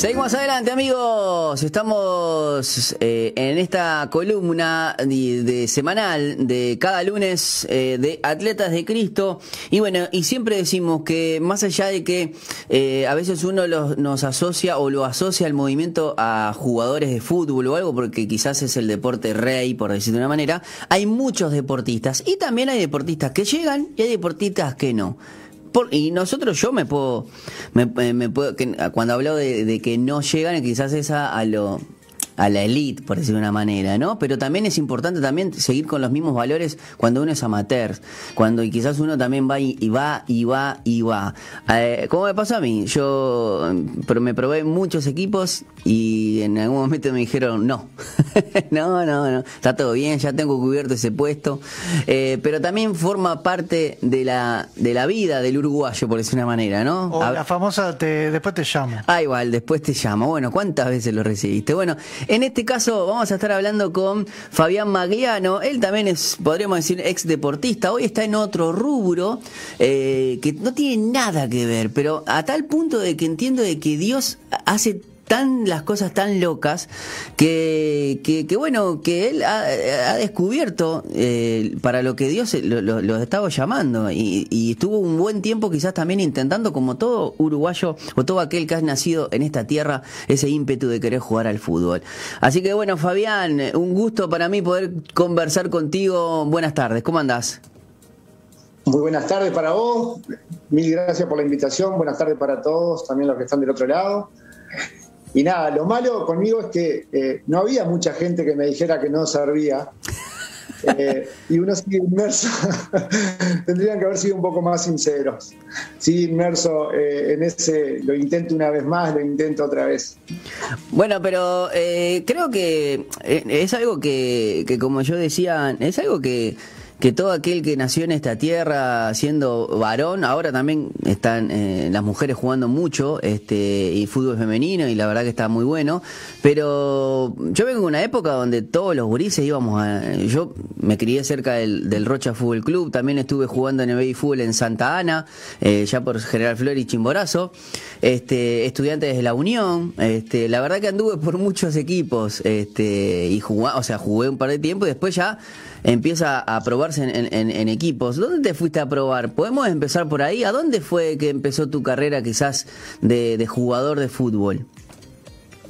Seguimos adelante amigos, estamos eh, en esta columna de, semanal de cada lunes eh, de Atletas de Cristo. Y bueno, y siempre decimos que más allá de que eh, a veces uno los, nos asocia o lo asocia al movimiento a jugadores de fútbol o algo porque quizás es el deporte rey por decirlo de una manera, hay muchos deportistas. Y también hay deportistas que llegan y hay deportistas que no y nosotros, yo me puedo, me, me puedo que, cuando hablo de, que no llegan, quizás es a lo a la elite, por decirlo de una manera, ¿no? Pero también es importante también seguir con los mismos valores cuando uno es amateur, cuando y quizás uno también va y, va y va y va. Eh, ¿Cómo me pasó a mí? Yo pero me probé muchos equipos y en algún momento me dijeron no, no, no, no, está todo bien, ya tengo cubierto ese puesto, eh, pero también forma parte de la de la vida del uruguayo, por decir una manera, ¿no? O la famosa te, después te llamo. Ah, igual, después te llamo. Bueno, ¿cuántas veces lo recibiste? Bueno, en este caso vamos a estar hablando con Fabián Magliano. Él también es, podríamos decir, ex deportista. Hoy está en otro rubro eh, que no tiene nada que ver, pero a tal punto de que entiendo de que Dios hace tan las cosas tan locas que, que, bueno, que él ha, descubierto eh, para lo que Dios lo, estaba llamando y, y, estuvo un buen tiempo quizás también intentando, como todo uruguayo o todo aquel que ha nacido en esta tierra, ese ímpetu de querer jugar al fútbol. Así que bueno, Fabián, un gusto para mí poder conversar contigo. Buenas tardes, ¿cómo andás? Muy buenas tardes para vos, mil gracias por la invitación, buenas tardes para todos, también los que están del otro lado. Y nada, lo malo conmigo es que eh, no había mucha gente que me dijera que no servía. Eh, y uno sigue inmerso. Tendrían que haber sido un poco más sinceros. Sigue inmerso eh, en ese, lo intento una vez más, lo intento otra vez. Bueno, pero creo que es algo que, que, como yo decía, es algo que que todo aquel que nació en esta tierra siendo varón, ahora también están eh, las mujeres jugando mucho este y fútbol femenino y la verdad que está muy bueno, pero yo vengo de una época donde todos los gurises íbamos a... Yo me crié cerca del, Rocha Fútbol Club, también estuve jugando en el Fútbol en Santa Ana, eh, ya por General Flor y Chimborazo, este, estudiantes de la Unión, este, la verdad que anduve por muchos equipos este, y jugué, o sea, jugué un par de tiempo y después ya empieza a probarse en, equipos. ¿Dónde te fuiste a probar? ¿Podemos empezar por ahí? ¿A dónde fue que empezó tu carrera quizás de, jugador de fútbol?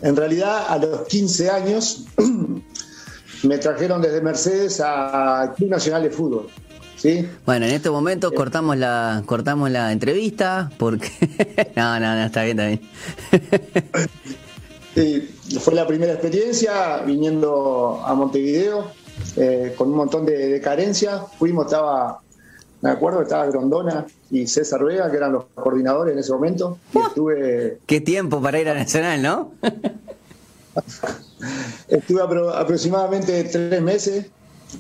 En realidad, a los 15 años me trajeron desde Mercedes a Club Nacional de Fútbol. ¿Sí? Bueno, en este momento eh. cortamos la cortamos la entrevista porque no, no, no, está bien, está bien. fue la primera experiencia viniendo a Montevideo eh, con un montón de, carencias. Fuimos, estaba, me acuerdo, estaba Grondona y César Vega, que eran los coordinadores en ese momento. Y estuve... Qué tiempo para ir a Nacional, ¿no? estuve aproximadamente tres meses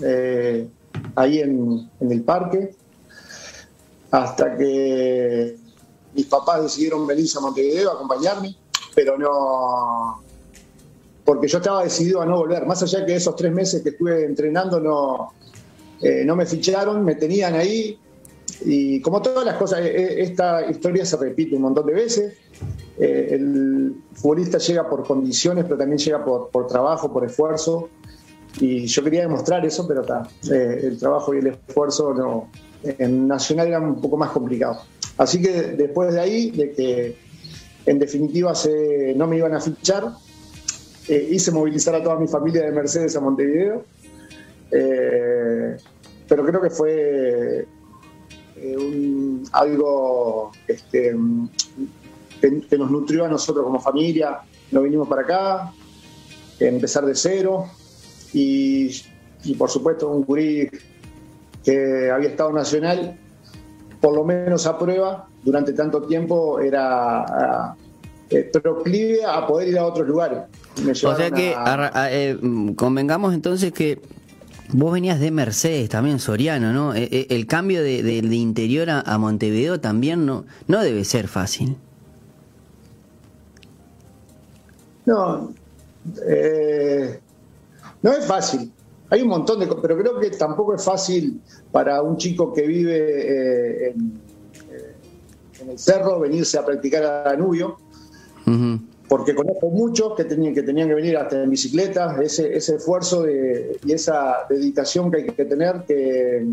eh, ahí en, en el parque, hasta que mis papás decidieron venirse a Montevideo a acompañarme, pero no, porque yo estaba decidido a no volver. Más allá que esos tres meses que estuve entrenando no, eh, no me ficharon, me tenían ahí. Y como todas las cosas, eh, eh, esta historia se repite un montón de veces. el futbolista llega por condiciones, pero también llega por, trabajo, por esfuerzo. Y yo quería demostrar eso, pero está. el trabajo y el esfuerzo no, en Nacional era un poco más complicado. Así que después de ahí, de que en definitiva se, no me iban a fichar, eh, hice movilizar a toda mi familia de Mercedes a Montevideo. Eh, pero creo que fue eh, algo este, que, nos nutrió a nosotros como familia. Nos vinimos para acá, empezar de cero y, por supuesto un gurí que había estado nacional, por lo menos a prueba, durante tanto tiempo era proclive a poder ir a otros lugares. O sea que eh, convengamos entonces que vos venías de Mercedes también, Soriano, ¿no? Eh, eh, el cambio de, interior a, Montevideo también no, no debe ser fácil. No, no es fácil. Hay un montón de cosas, pero creo que tampoco es fácil para un chico que vive en, en, el cerro venirse a practicar a Danubio porque conozco muchos que tenían que, venir hasta en bicicleta, ese, esfuerzo y esa dedicación que hay que tener, que,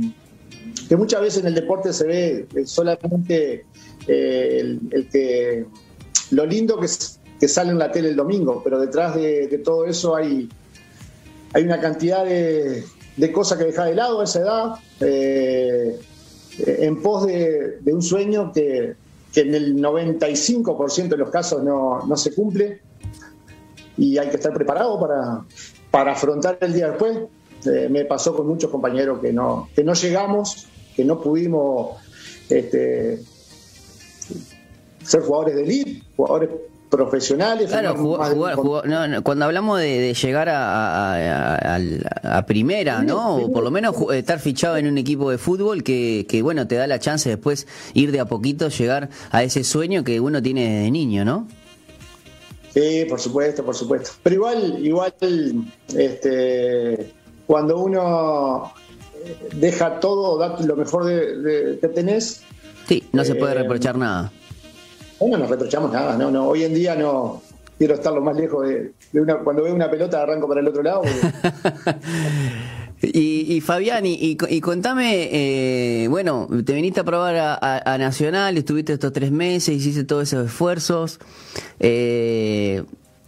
muchas veces en el deporte se ve solamente eh, el, que lo lindo que, sale en la tele el domingo, pero detrás de, todo eso hay, una cantidad de, cosas que deja de lado a esa edad, eh, en pos de, un sueño que, que, en el 95% de los casos no, no, se cumple y hay que estar preparado para, para afrontar el día después. Eh, me pasó con muchos compañeros que no, que no llegamos, que no pudimos este, ser jugadores de elite, jugadores profesionales. Claro, cuando hablamos de, llegar a, primera, ¿no? O por lo menos estar fichado en un equipo de fútbol que, que, bueno, te da la chance después ir de a poquito, llegar a ese sueño que uno tiene desde niño, ¿no? Sí, por supuesto, por supuesto. Pero igual, igual, este, cuando uno deja todo, da lo mejor de, que tenés. Sí, no se puede eh, reprochar nada. No nos reprochamos nada, no, no. Hoy en día no quiero estar lo más lejos de, una. Cuando veo una pelota arranco para el otro lado. y, Fabián, y, contame, eh, bueno, te viniste a probar a, Nacional, estuviste estos tres meses, hiciste todos esos esfuerzos. Eh,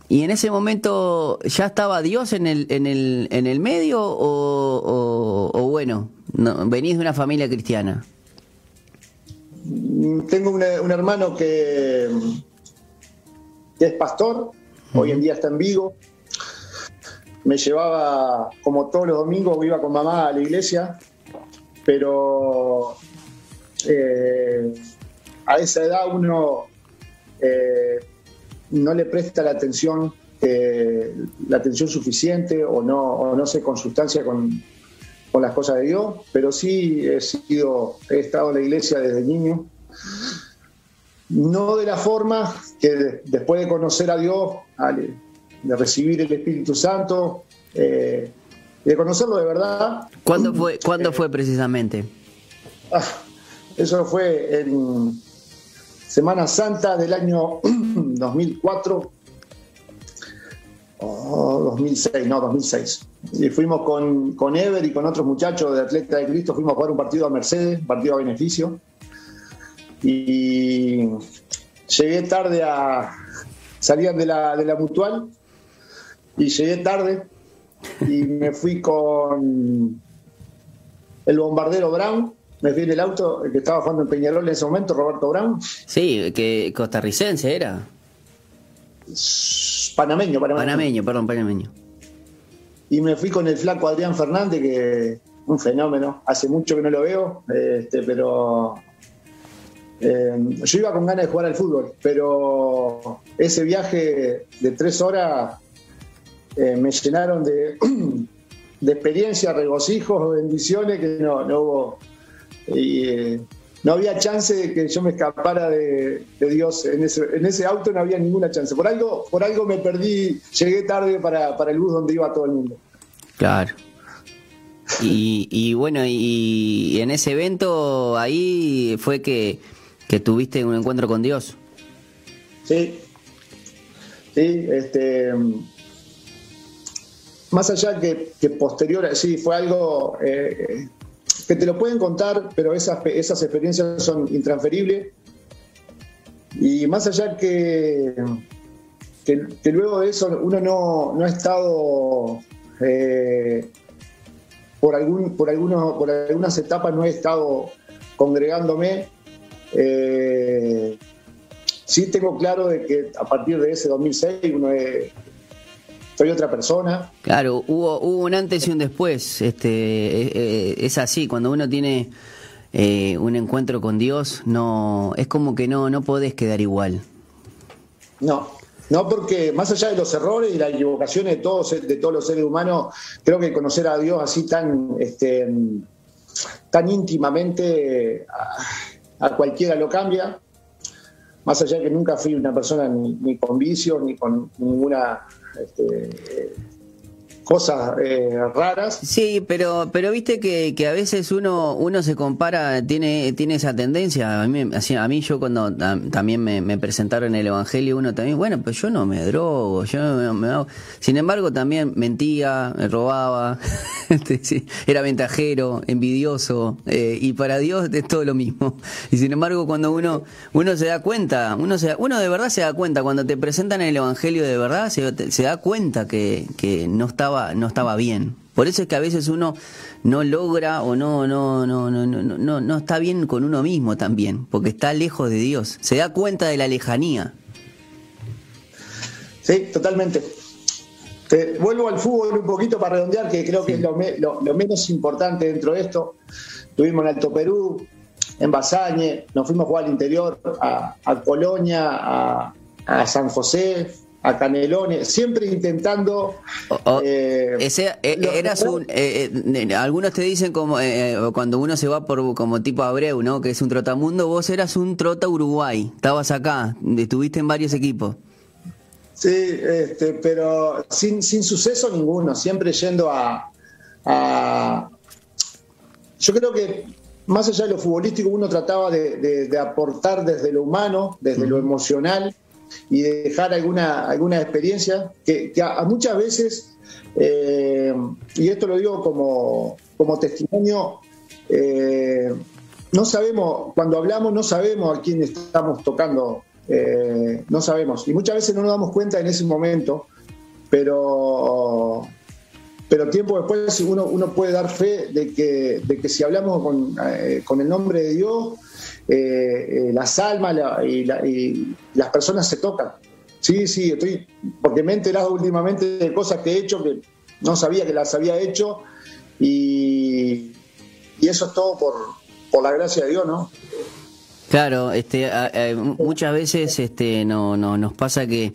¿Y en ese momento ya estaba Dios en el, en el, en el medio o, bueno, venís de una familia cristiana? Tengo un hermano que, es pastor, hoy en día está en Vigo. Me llevaba, como todos los domingos, iba con mamá a la iglesia, pero eh, a esa edad uno eh, no le presta la atención, la atención suficiente o no, no se consustancia con, con las cosas de Dios, pero sí he sido, he estado en la iglesia desde niño. No de la forma que después de conocer a Dios, de recibir el Espíritu Santo, eh, de conocerlo de verdad. ¿Cuándo fue, ¿cuándo fue precisamente? Ah, eso fue en Semana Santa del año 2004 o 2006, no, 2006. Y fuimos con, con Ever y con otros muchachos de Atleta de Cristo, fuimos a jugar un partido a Mercedes, un partido a beneficio. Y llegué tarde a. Salían de la, de la mutual y llegué tarde y me fui con el bombardero Brown. Me fui en el auto, el que estaba jugando en Peñarol en ese momento, Roberto Brown. Sí, que costarricense era. Panameño, panameño. Panameño, perdón, panameño y me fui con el flaco Adrián Fernández, que un fenómeno, hace mucho que no lo veo, este, pero eh, yo iba con ganas de jugar al fútbol, pero ese viaje de tres horas eh, me llenaron de, de experiencias, regocijos, bendiciones que no, no hubo. Y, eh, no había chance de que yo me escapara de, Dios. En ese, en ese, auto no había ninguna chance. Por algo, por algo me perdí, llegué tarde para, el bus donde iba todo el mundo. Claro. Y, bueno, y, en ese evento ahí fue que, tuviste un encuentro con Dios. Sí, sí, este, más allá que, que posterior, sí, fue algo eh, que te lo pueden contar, pero esas, esas experiencias son intransferibles. Y más allá que, que, luego de eso uno no, ha estado eh, por, algún, por, algunos, por algunas etapas no he estado congregándome. Eh, sí tengo claro de que a partir de ese 2006 uno es, soy otra persona. Claro, hubo, hubo un antes y un después. Este, eh, es así, cuando uno tiene eh, un encuentro con Dios, no es como que no, no podés quedar igual. No, no, porque más allá de los errores y las equivocaciones de todos, de todos los seres humanos, creo que conocer a Dios así tan, este, tan íntimamente a, cualquiera lo cambia. Más allá de que nunca fui una persona ni, con vicios ni con ninguna este, cosas eh, raras. Sí, pero pero viste que, que a veces uno uno se compara, tiene tiene esa tendencia. A mí, a yo cuando también me, presentaron el Evangelio, uno también, bueno, pues yo no me drogo, yo no me, hago. Sin embargo, también mentía, me robaba, este, era ventajero, envidioso, eh, y para Dios es todo lo mismo. Y sin embargo, cuando uno uno se da cuenta, uno se, uno de verdad se da cuenta, cuando te presentan el Evangelio de verdad, se, se da cuenta que, que no estaba no estaba bien. Por eso es que a veces uno no logra o no no no no no no no está bien con uno mismo también, porque está lejos de Dios. Se da cuenta de la lejanía. Sí, totalmente. Te vuelvo al fútbol un poquito para redondear, que creo que es lo, menos importante dentro de esto. Tuvimos en Alto Perú, en Basañe, nos fuimos a jugar al interior, a, Colonia, a, a San José, a Canelones, siempre intentando... eh, ese, eh, eras un, eh, eh, algunos te dicen como cuando uno se va por como tipo Abreu, ¿no? Que es un trotamundo, vos eras un trota Uruguay, estabas acá, estuviste en varios equipos. Sí, este, pero sin, sin suceso ninguno, siempre yendo a, a... Yo creo que más allá de lo futbolístico, uno trataba de, aportar desde lo humano, desde lo emocional, y dejar alguna, alguna experiencia que, a, muchas veces, eh, y esto lo digo como, como testimonio, eh, no sabemos, cuando hablamos no sabemos a quién estamos tocando, eh, no sabemos, y muchas veces no nos damos cuenta en ese momento, pero pero tiempo después uno, uno puede dar fe de que, de que si hablamos con, con el nombre de Dios, eh, eh, las almas y, las personas se tocan. Sí, sí, estoy, porque me he enterado últimamente de cosas que he hecho que no sabía que las había hecho y, eso es todo por, por la gracia de Dios, ¿no? Claro, este, muchas veces este, no, no, nos pasa que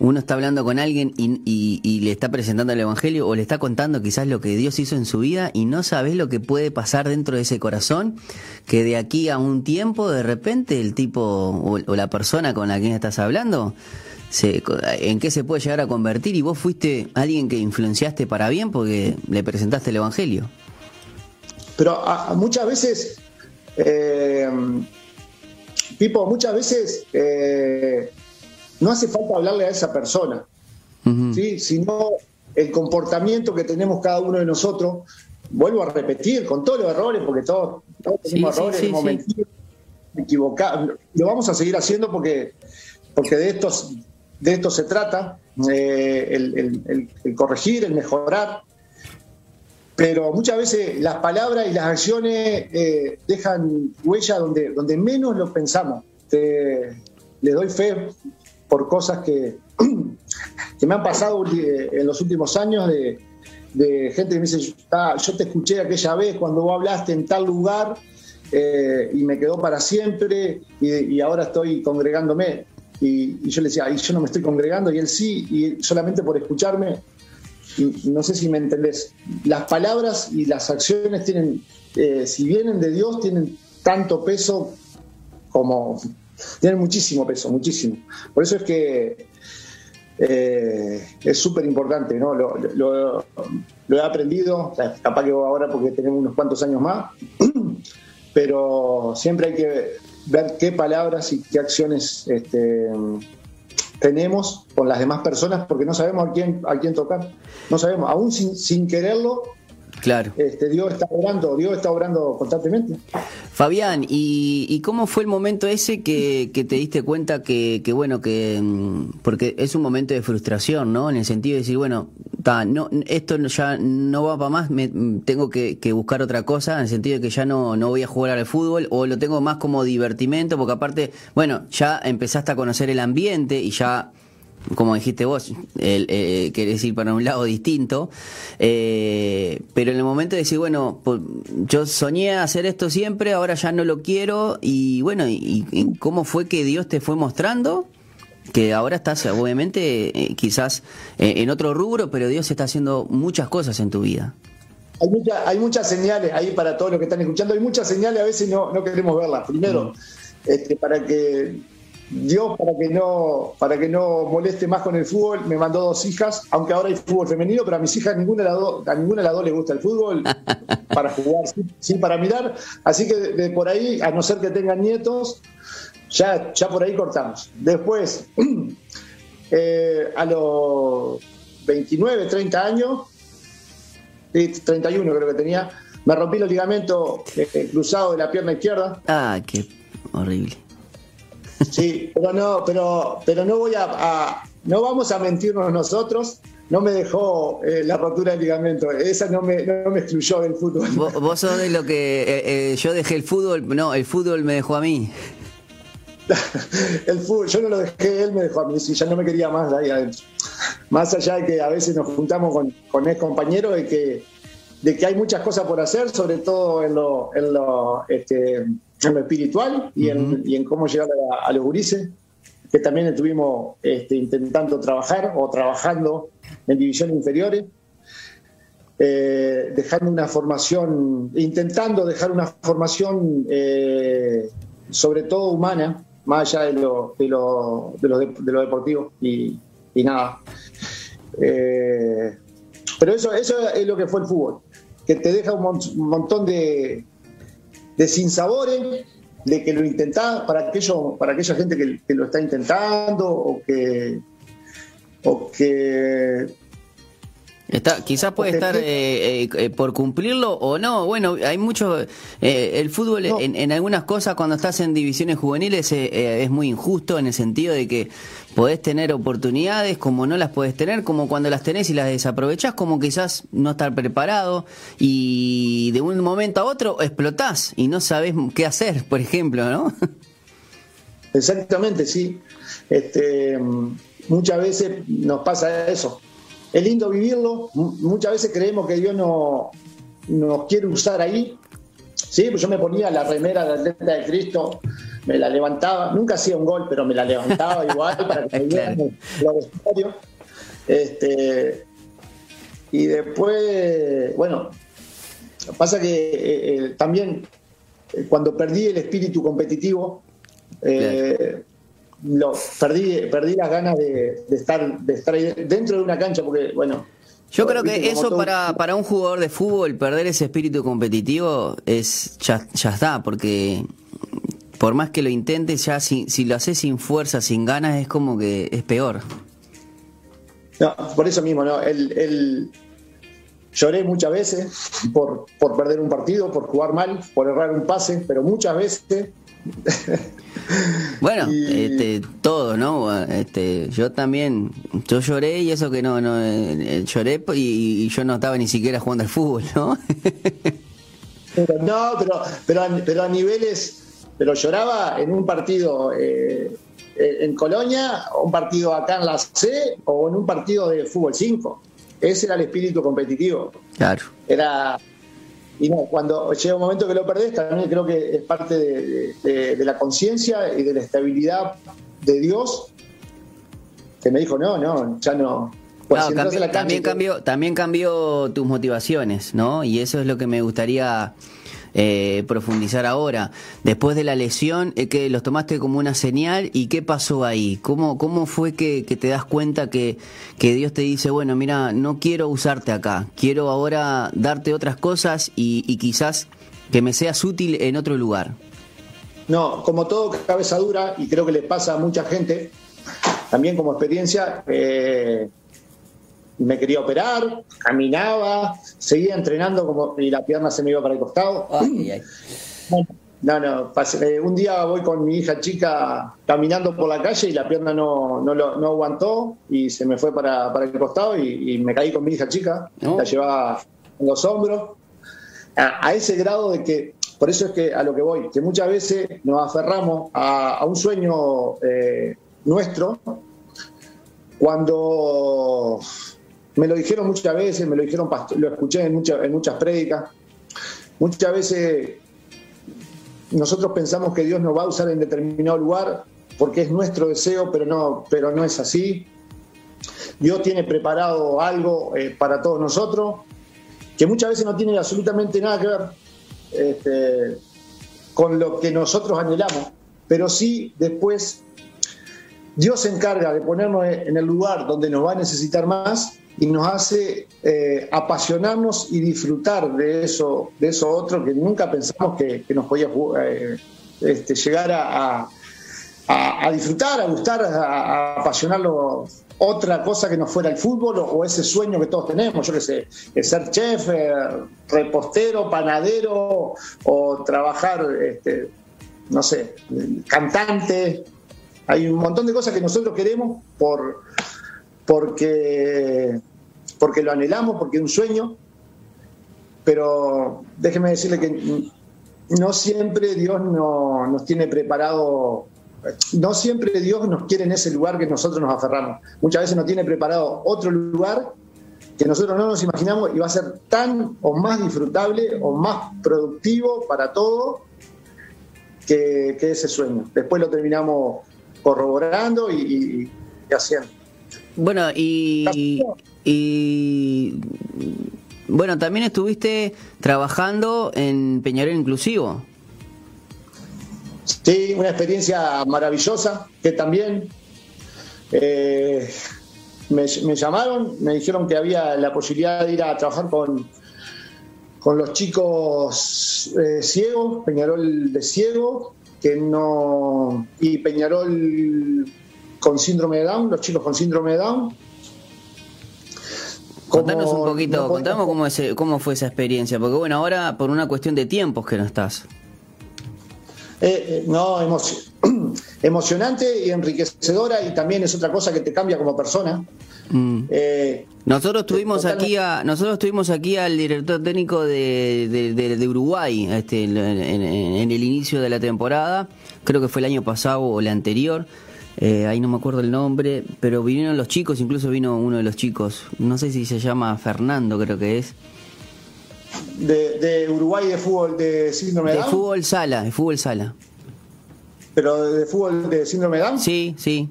uno está hablando con alguien y, le está presentando el Evangelio o le está contando quizás lo que Dios hizo en su vida y no sabes lo que puede pasar dentro de ese corazón, que de aquí a un tiempo de repente el tipo o, la persona con la que estás hablando, se, en qué se puede llegar a convertir y vos fuiste alguien que influenciaste para bien porque le presentaste el Evangelio. Pero muchas veces, eh, Pipo, muchas veces... Eh, no hace falta hablarle a esa persona, ¿sí? sino el comportamiento que tenemos cada uno de nosotros. Vuelvo a repetir, con todos los errores, porque todos, tenemos errores, hemos mentido, equivocado. Lo vamos a seguir haciendo porque, porque de, estos, de esto se trata, eh, el, corregir, el mejorar. Pero muchas veces las palabras y las acciones eh, dejan huella donde, donde menos lo pensamos. le doy fe por cosas que, que me han pasado en los últimos años de, gente que me dice, ah, yo te escuché aquella vez cuando vos hablaste en tal lugar eh, y me quedó para siempre y, ahora estoy congregándome. Y, yo le decía, y yo no me estoy congregando y él sí, y solamente por escucharme, no sé si me entendés, las palabras y las acciones tienen, eh, si vienen de Dios, tienen tanto peso como tienen muchísimo peso, muchísimo. Por eso es que eh, es súper importante, ¿no? Lo, he aprendido, capaz que ahora porque tenemos unos cuantos años más, pero siempre hay que ver qué palabras y qué acciones este, tenemos con las demás personas porque no sabemos a quién, a quién tocar. No sabemos, aún sin, sin quererlo, Claro. Este, Dios está obrando, Dios está obrando constantemente. Fabián, ¿y, cómo fue el momento ese que, te diste cuenta que, bueno, que mm, porque es un momento de frustración, ¿no? En el sentido de decir, bueno, no, esto ya no va para más, me, tengo que, buscar otra cosa, en el sentido de que ya no, no voy a jugar al fútbol o lo tengo más como divertimento, porque aparte, bueno, ya empezaste a conocer el ambiente y ya como dijiste vos, el, eh, querés ir para un lado distinto, eh, pero en el momento de decir, bueno, pues, yo soñé hacer esto siempre, ahora ya no lo quiero, y bueno, y, cómo fue que Dios te fue mostrando? Que ahora estás, obviamente, eh, quizás en otro rubro, pero Dios está haciendo muchas cosas en tu vida. Hay, hay muchas señales ahí para todos los que están escuchando, hay muchas señales, a veces no, no queremos verlas. Primero, mm. este, para que Dios para que no para que no moleste más con el fútbol me mandó dos hijas, aunque ahora hay fútbol femenino, pero a mis hijas ninguna de las dos, a ninguna de las dos le gusta el fútbol para jugar, sí, para mirar, así que de, por ahí, a no ser que tengan nietos, ya ya por ahí cortamos. Después eh, a los 29, 30 años, 31 creo que tenía, me rompí el ligamento eh, cruzado de la pierna izquierda. Ah, qué horrible. Sí, pero no, pero, pero no voy a, no vamos a mentirnos nosotros. No me dejó eh, la rotura del ligamento. Esa no me, no me excluyó del fútbol. Vos, sos de lo que eh, yo dejé el fútbol. No, el fútbol me dejó a mí. el fútbol, yo no lo dejé, él me dejó a mí. Si ya no me quería más ahí adentro. Más allá de que a veces nos juntamos con, con ex compañeros de que de que hay muchas cosas por hacer, sobre todo en lo, en lo, este, en lo espiritual y, en, y, en, cómo llegar a, los gurises, que también estuvimos este, intentando trabajar o trabajando en divisiones inferiores, eh, dejando una formación, intentando dejar una formación eh, sobre todo humana, más allá de lo, de lo, de lo, de lo deportivo y, y nada. Eh, pero eso, eso es lo que fue el fútbol que te deja un, montón de, de sinsabores, de que lo intentás, para, aquello, para aquella gente que, lo está intentando o que, o que Está, quizás puede estar eh, eh, eh, por cumplirlo o no. Bueno, hay mucho. el fútbol en, en, algunas cosas, cuando estás en divisiones juveniles, es muy injusto en el sentido de que podés tener oportunidades como no las podés tener, como cuando las tenés y las desaprovechás, como quizás no estar preparado y de un momento a otro explotás y no sabés qué hacer, por ejemplo, ¿no? Exactamente, sí. Este, muchas veces nos pasa eso es lindo vivirlo. Muchas veces creemos que Dios no, nos quiere usar ahí. Sí, pues yo me ponía la remera de atleta de Cristo, me la levantaba, nunca hacía un gol, pero me la levantaba igual para que me claro. Este, y después, bueno, pasa que eh, eh, también eh, cuando perdí el espíritu competitivo, lo, perdí, perdí las ganas de, estar, de estar dentro de una cancha, porque, bueno. Yo creo que eso para, para un jugador de fútbol, perder ese espíritu competitivo, es ya, ya está, porque por más que lo intentes, ya si, si lo haces sin fuerza, sin ganas, es como que es peor. No, por eso mismo, ¿no? El, el, lloré muchas veces por, por perder un partido, por jugar mal, por errar un pase, pero muchas veces Bueno, este, todo, ¿no? Este, yo también, yo lloré y eso que no, no eh, lloré y, yo no estaba ni siquiera jugando al fútbol, ¿no? no, pero, pero, pero a niveles, pero lloraba en un partido eh, en Colonia, un partido acá en la C o en un partido de fútbol 5. Ese era el espíritu competitivo. Claro. Era y no, cuando llega un momento que lo perdés, también creo que es parte de, la conciencia y de la estabilidad de Dios, que me dijo, no, no, ya no. Pues también, cambió, también cambió tus motivaciones, ¿no? Y eso es lo que me gustaría eh, profundizar ahora. Después de la lesión, eh, que los tomaste como una señal y qué pasó ahí? ¿Cómo, cómo fue que, te das cuenta que, que, Dios te dice, bueno, mira, no quiero usarte acá, quiero ahora darte otras cosas y, quizás que me seas útil en otro lugar? No, como todo cabeza dura, y creo que le pasa a mucha gente, también como experiencia, eh, me quería operar, caminaba, seguía entrenando como y la pierna se me iba para el costado. no, no, eh, un día voy con mi hija chica caminando por la calle y la pierna no, no, no aguantó y se me fue para, para el costado y, me caí con mi hija chica, la llevaba en los hombros, a, ese grado de que, por eso es que a lo que voy, que muchas veces nos aferramos a, un sueño eh, nuestro cuando me lo dijeron muchas veces, me lo dijeron, lo escuché en, muchas en muchas prédicas. Muchas veces nosotros pensamos que Dios nos va a usar en determinado lugar porque es nuestro deseo, pero no, pero no es así. Dios tiene preparado algo eh, para todos nosotros que muchas veces no tiene absolutamente nada que ver este, con lo que nosotros anhelamos, pero sí después Dios se encarga de ponernos en el lugar donde nos va a necesitar más y nos hace eh, apasionarnos y disfrutar de eso, de eso otro que nunca pensamos que, nos podía eh, este, llegar a, disfrutar, a gustar, a, apasionarlo otra cosa que no fuera el fútbol o, ese sueño que todos tenemos, yo qué sé, ser chef, eh, repostero, panadero o trabajar, este, no sé, cantante. Hay un montón de cosas que nosotros queremos por, porque porque lo anhelamos, porque es un sueño, pero déjeme decirle que no siempre Dios nos tiene preparado, no siempre Dios nos quiere en ese lugar que nosotros nos aferramos. Muchas veces nos tiene preparado otro lugar que nosotros no nos imaginamos y va a ser tan o más disfrutable o más productivo para todos que, ese sueño. Después lo terminamos corroborando y haciendo. Bueno, y, y bueno, también estuviste trabajando en Peñarol Inclusivo. Sí, una experiencia maravillosa que también eh, me, llamaron, me dijeron que había la posibilidad de ir a trabajar con, con los chicos eh, ciegos, Peñarol de ciego, que no y Peñarol con síndrome de Down, los chicos con síndrome de Down. Contanos un poquito, contamos cómo, cómo fue esa experiencia, porque bueno, ahora por una cuestión de tiempos que no estás. Eh, eh, no, emocionante y enriquecedora y también es otra cosa que te cambia como persona. Mm. Eh, nosotros tuvimos aquí a nosotros tuvimos aquí al director técnico de, de, Uruguay este, en, en, el inicio de la temporada, creo que fue el año pasado o el anterior. Eh, ahí no me acuerdo el nombre, pero vinieron los chicos, incluso vino uno de los chicos, no sé si se llama Fernando, creo que es. De, Uruguay de fútbol de síndrome de Down. De fútbol sala, de fútbol sala. ¿Pero de fútbol de síndrome de Down? Sí, sí.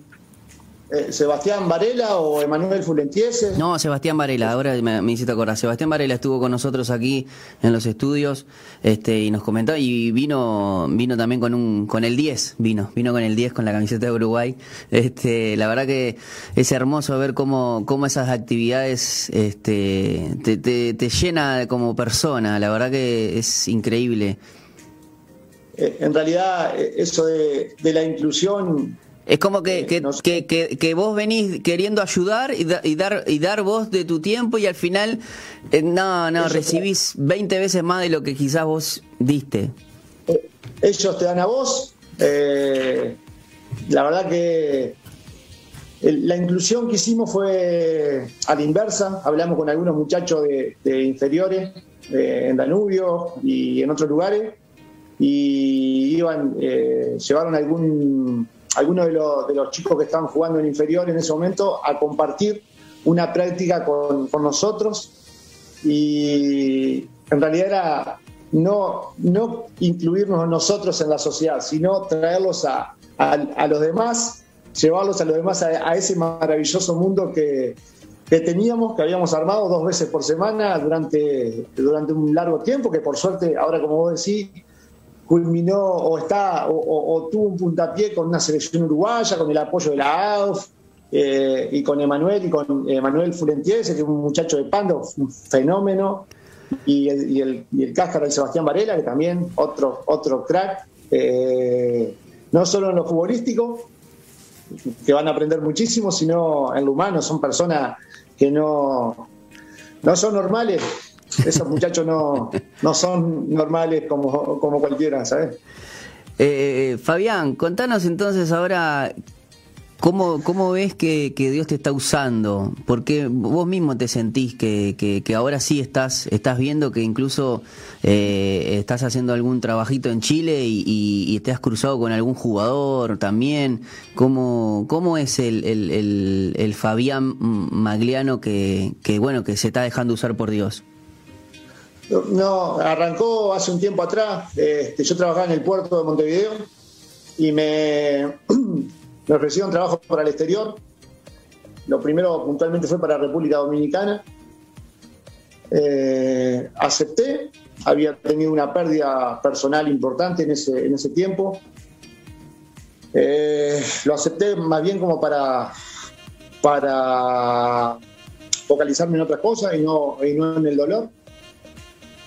Eh, ¿Sebastián Varela o Emanuel Fulentiese? No, Sebastián Varela, ahora me, me hiciste acordar. Sebastián Varela estuvo con nosotros aquí en los estudios este, y nos comentó y vino vino también con un con el 10, vino, vino con el 10 con la camiseta de Uruguay. Este, la verdad que es hermoso ver cómo, cómo esas actividades este, te, te, llena como persona, la verdad que es increíble. Eh, en realidad, eh, eso de, de la inclusión es como que, que, que, que, vos venís queriendo ayudar y, y, dar y dar vos de tu tiempo y al final, eh, no, no, recibís 20 veces más de lo que quizás vos diste. Eh, ellos te dan a vos. Eh, la verdad que la inclusión que hicimos fue a la inversa. Hablamos con algunos muchachos de, de inferiores en Danubio y en otros lugares y iban, llevaron algún algunos de los, de los chicos que estaban jugando en inferior en ese momento a compartir una práctica con, nosotros. Y en realidad era no, no incluirnos nosotros en la sociedad, sino traerlos a, a, los demás, llevarlos a los demás a, ese maravilloso mundo que, que, teníamos, que habíamos armado dos veces por semana durante, durante un largo tiempo, que por suerte, ahora como vos decís, culminó o está o, tuvo un puntapié con una selección uruguaya, con el apoyo de la AUF eh, y con Emanuel y con Emanuel Fulentiese, que es un muchacho de Pando, un fenómeno, y el, y el, y cáscara de Sebastián Varela, que también otro, otro crack, eh, no solo en lo futbolístico, que van a aprender muchísimo, sino en lo humano, son personas que no, no son normales, esos muchachos no, no son normales como, como cualquiera, ¿sabes? Eh, eh, Fabián, contanos entonces ahora ¿Cómo, ¿Cómo ves que, Dios te está usando? Porque vos mismo te sentís que, que, ahora sí estás, estás viendo que incluso eh, estás haciendo algún trabajito en Chile y, te has cruzado con algún jugador también. ¿Cómo, cómo es el, el, el Fabián Magliano que, bueno, que se está dejando usar por Dios? No, arrancó hace un tiempo atrás. Este, yo trabajaba en el puerto de Montevideo y me, me ofrecieron trabajo para el exterior. Lo primero puntualmente fue para República Dominicana. Eh, acepté, había tenido una pérdida personal importante en ese, en ese tiempo. Eh, lo acepté más bien como para, para focalizarme en otras cosas y no, y no en el dolor.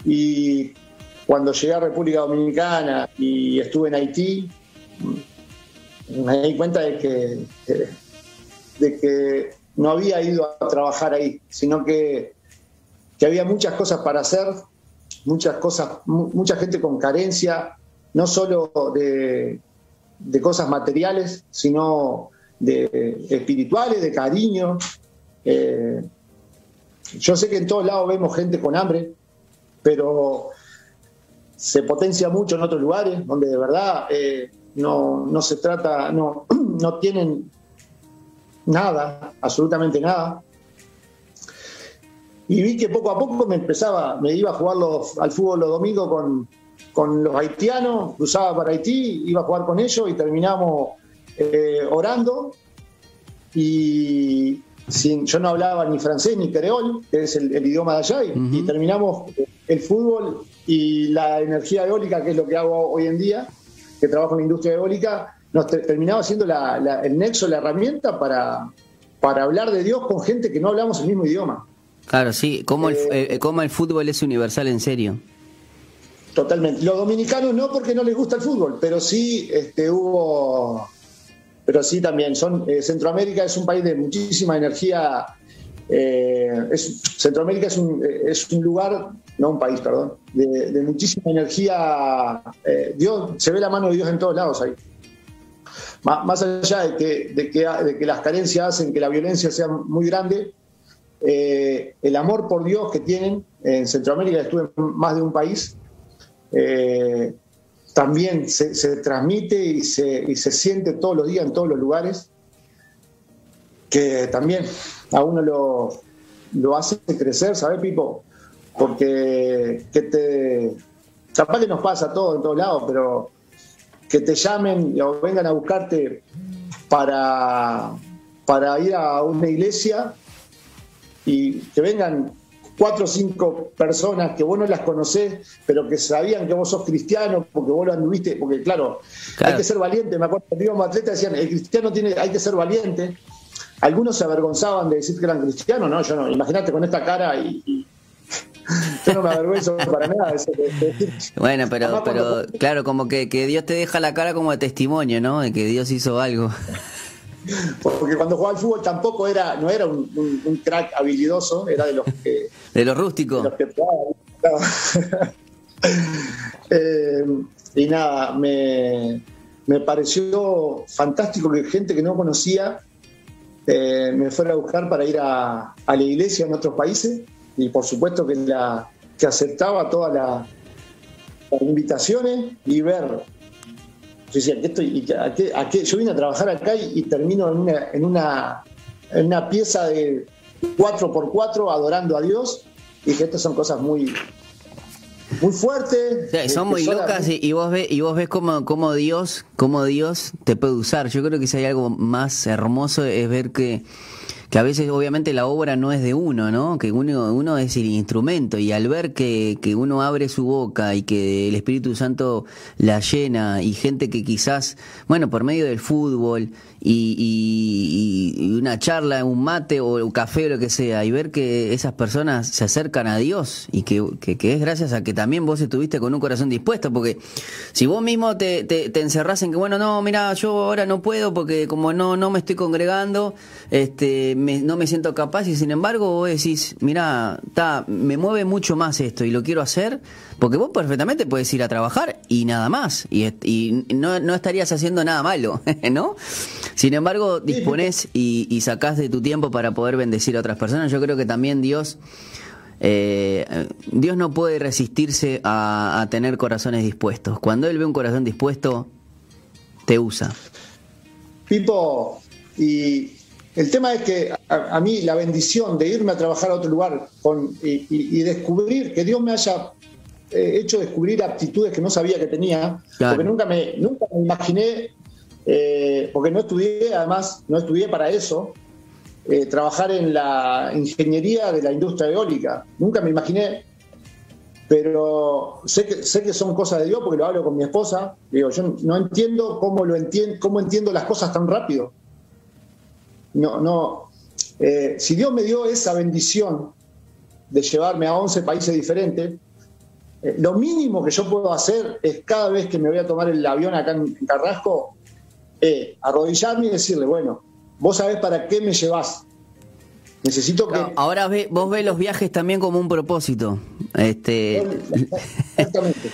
Y cuando llegué a República Dominicana y estuve en Haití, me di cuenta de que, de que no había ido a trabajar ahí, sino que, que había muchas cosas para hacer, muchas cosas, mucha gente con carencia, no solo de, de cosas materiales, sino de espirituales, de cariño. Eh, yo sé que en todos lados vemos gente con hambre, pero se potencia mucho en otros lugares donde de verdad eh, no, no, se trata, no, no tienen nada, absolutamente nada. Y vi que poco a poco me empezaba, me iba a jugar al fútbol los domingos con, con los haitianos, cruzaba para Haití, iba a jugar con ellos y terminamos eh, orando. Y sin, yo no hablaba ni francés ni creol, que es el, idioma de allá, y, terminamos el fútbol y la energía eólica, que es lo que hago hoy en día, que trabajo en la industria eólica, nos terminaba siendo el nexo, la herramienta para, para hablar de Dios con gente que no hablamos el mismo idioma. Claro, sí, como, el, eh, eh, como el fútbol es universal en serio. Totalmente. Los dominicanos no porque no les gusta el fútbol, pero sí este, hubo, pero sí también son eh, Centroamérica es un país de muchísima energía. Eh, Centroamérica es un, es un lugar, no un país, perdón, de, muchísima energía. Eh, Dios se ve la mano de Dios en todos lados ahí. Más, allá de que, las carencias hacen que la violencia sea muy grande, el amor por Dios que tienen en Centroamérica estuve en más de un país eh, también se, transmite y se, y se siente todos los días en todos los lugares, que también a uno lo, lo hace crecer, ¿sabes, Pipo? Porque que te, capaz que nos pasa todo en todos lados, pero que te llamen o vengan a buscarte para, para ir a una iglesia y que vengan cuatro o cinco personas que vos no las conocés, pero que sabían que vos sos cristiano, porque vos lo anduviste, porque claro, hay que ser valiente. Me acuerdo que como atleta decían, el cristiano tiene, hay que ser valiente. Algunos se avergonzaban de decir que eran cristianos, no, yo no, imagínate con esta cara y, yo no me avergüenzo para nada. bueno, pero, pero claro, como que, que Dios te deja la cara como de testimonio, ¿no? De que Dios hizo algo. Porque cuando jugaba al fútbol tampoco era, no era un, crack habilidoso, era de los que. De los rústicos. Eh, y nada, me, pareció fantástico que gente que no conocía eh, me fuera a buscar para ir a, la iglesia en otros países. Y por supuesto que, la, que aceptaba todas las invitaciones y ver yo decía, estoy, yo vine a trabajar acá y, termino en una, en, una, en una pieza de 4x4 adorando a Dios. Y dije, estas son cosas muy, muy fuertes. son muy locas y, vos ves, y vos ves cómo, cómo, Dios, cómo Dios te puede usar. Yo creo que si hay algo más hermoso es ver que que a veces obviamente la obra no es de uno, ¿no? Que uno, uno es el instrumento y al ver que, que uno abre su boca y que el Espíritu Santo la llena y gente que quizás, bueno, por medio del fútbol y, y, una charla, un mate o un café o lo que sea, y ver que esas personas se acercan a Dios y que, que, es gracias a que también vos estuviste con un corazón dispuesto, porque si vos mismo te, te, te encerrás en que, bueno, no, mira, yo ahora no puedo porque como no, no me estoy congregando, este, no me siento capaz y sin embargo vos decís, mira, me mueve mucho más esto y lo quiero hacer, porque vos perfectamente puedes ir a trabajar y nada más, y, y no, no estarías haciendo nada malo, ¿no? Sin embargo, dispones y, y sacás de tu tiempo para poder bendecir a otras personas. Yo creo que también Dios, eh, Dios no puede resistirse a, tener corazones dispuestos. Cuando Él ve un corazón dispuesto, te usa. Pipo, y el tema es que a, mí la bendición de irme a trabajar a otro lugar con, y, descubrir que Dios me haya eh, hecho descubrir aptitudes que no sabía que tenía, porque nunca me, nunca me imaginé eh, porque no estudié, además, no estudié para eso, eh, trabajar en la ingeniería de la industria eólica. Nunca me imaginé pero sé que, sé que son cosas de Dios porque lo hablo con mi esposa. Digo, yo no entiendo cómo, lo entiendo, cómo entiendo las cosas tan rápido. No, no. Eh, si Dios me dio esa bendición de llevarme a 11 países diferentes, eh, lo mínimo que yo puedo hacer es cada vez que me voy a tomar el avión acá en, Carrasco, eh, arrodillarme y decirle, bueno, vos sabés para qué me llevas. Necesito que... ahora ve, vos ves los viajes también como un propósito. Este... Exactamente.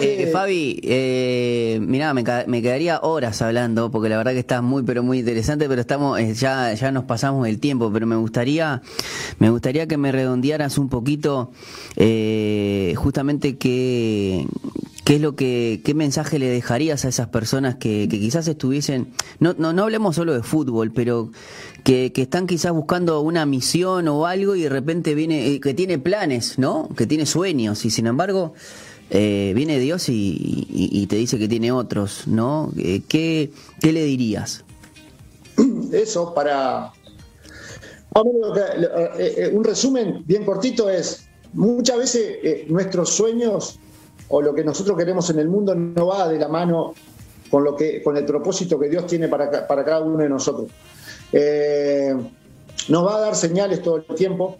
Eh, Fabi, eh, mira, me, quedaría horas hablando porque la verdad que está muy pero muy interesante, pero estamos eh, ya ya nos pasamos el tiempo, pero me gustaría me gustaría que me redondearas un poquito eh, justamente qué qué es lo que qué mensaje le dejarías a esas personas que, que quizás estuviesen no, no no hablemos solo de fútbol, pero que, que están quizás buscando una misión o algo y de repente viene que tiene planes, ¿no? Que tiene sueños y sin embargo eh, viene Dios y, te dice que tiene otros, ¿no? Eh, ¿Qué, le dirías? Eso para... Eh, un resumen bien cortito es, muchas veces nuestros sueños o lo que nosotros queremos en el mundo no va de la mano con, lo que, con el propósito que Dios tiene para, para cada uno de nosotros. nos va a dar señales todo el tiempo,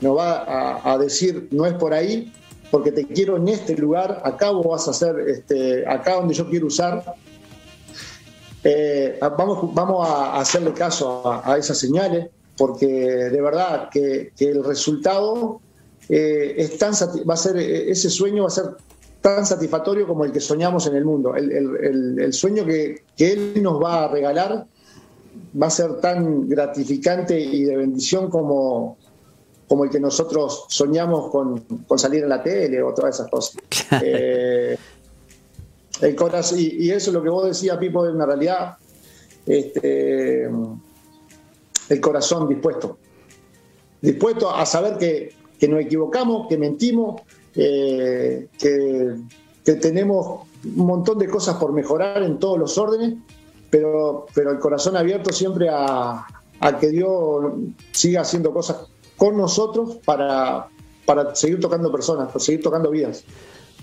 nos va a decir, no es por ahí, porque te quiero en este lugar, acá vos vas a hacer, este, acá donde yo quiero usar. Eh, vamos, vamos a hacerle caso a, esas señales, porque de verdad que, el resultado eh, es tan, va a ser, ese sueño va a ser tan satisfactorio como el que soñamos en el mundo. El, sueño que, que Él nos va a regalar va a ser tan gratificante y de bendición como, como el que nosotros soñamos con, salir en la tele o todas esas cosas. Eh, el corazón, y, eso es lo que vos decías, Pipo, de una realidad. Este, el corazón dispuesto. Dispuesto a saber que, nos equivocamos, que mentimos, eh, que, tenemos un montón de cosas por mejorar en todos los órdenes, pero, pero el corazón abierto siempre a, a que Dios siga haciendo cosas con nosotros para, para seguir tocando personas, para seguir tocando vidas.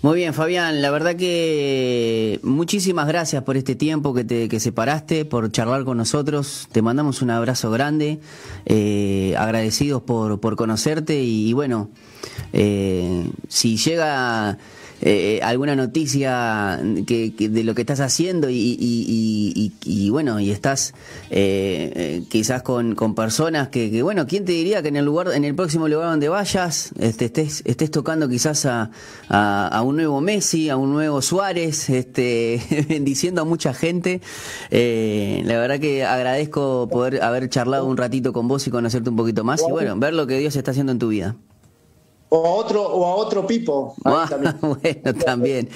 Muy bien, Fabián, la verdad que muchísimas gracias por este tiempo que te que separaste, por charlar con nosotros. Te mandamos un abrazo grande, eh, agradecidos por, por conocerte y, bueno, eh, si llega eh, alguna noticia que, de lo que estás haciendo y, bueno, y estás eh, eh, quizás con, con personas que, bueno, ¿quién te diría que en el lugar, en el próximo lugar donde vayas, este, estés, estés tocando quizás a, a, un nuevo Messi, a un nuevo Suárez, este, bendiciendo a mucha gente? la verdad que agradezco poder haber charlado un ratito con vos y conocerte un poquito más y bueno, ver lo que Dios está haciendo en tu vida. O a otro, o a otro Pipo. Ah, bueno, también.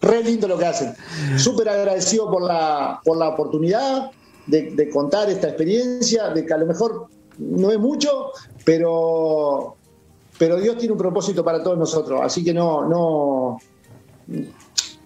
Re lindo lo que hacen. Súper agradecido por la, por la oportunidad de, contar esta experiencia, de que a lo mejor no es mucho, pero, pero Dios tiene un propósito para todos nosotros. Así que no, no,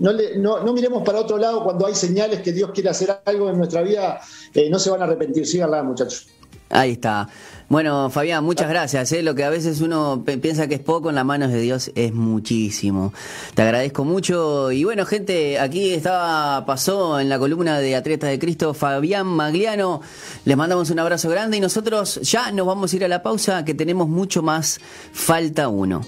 no, miremos para otro lado cuando hay señales que Dios quiere hacer algo en nuestra vida. Eh, no se van a arrepentir. Síganla, muchachos. Ahí está. Bueno, Fabián, muchas gracias. ¿eh? Lo que a veces uno piensa que es poco en las manos de Dios es muchísimo. Te agradezco mucho. Y bueno, gente, aquí estaba, pasó en la columna de Atletas de Cristo Fabián Magliano. Les mandamos un abrazo grande y nosotros ya nos vamos a ir a la pausa que tenemos mucho más. Falta uno.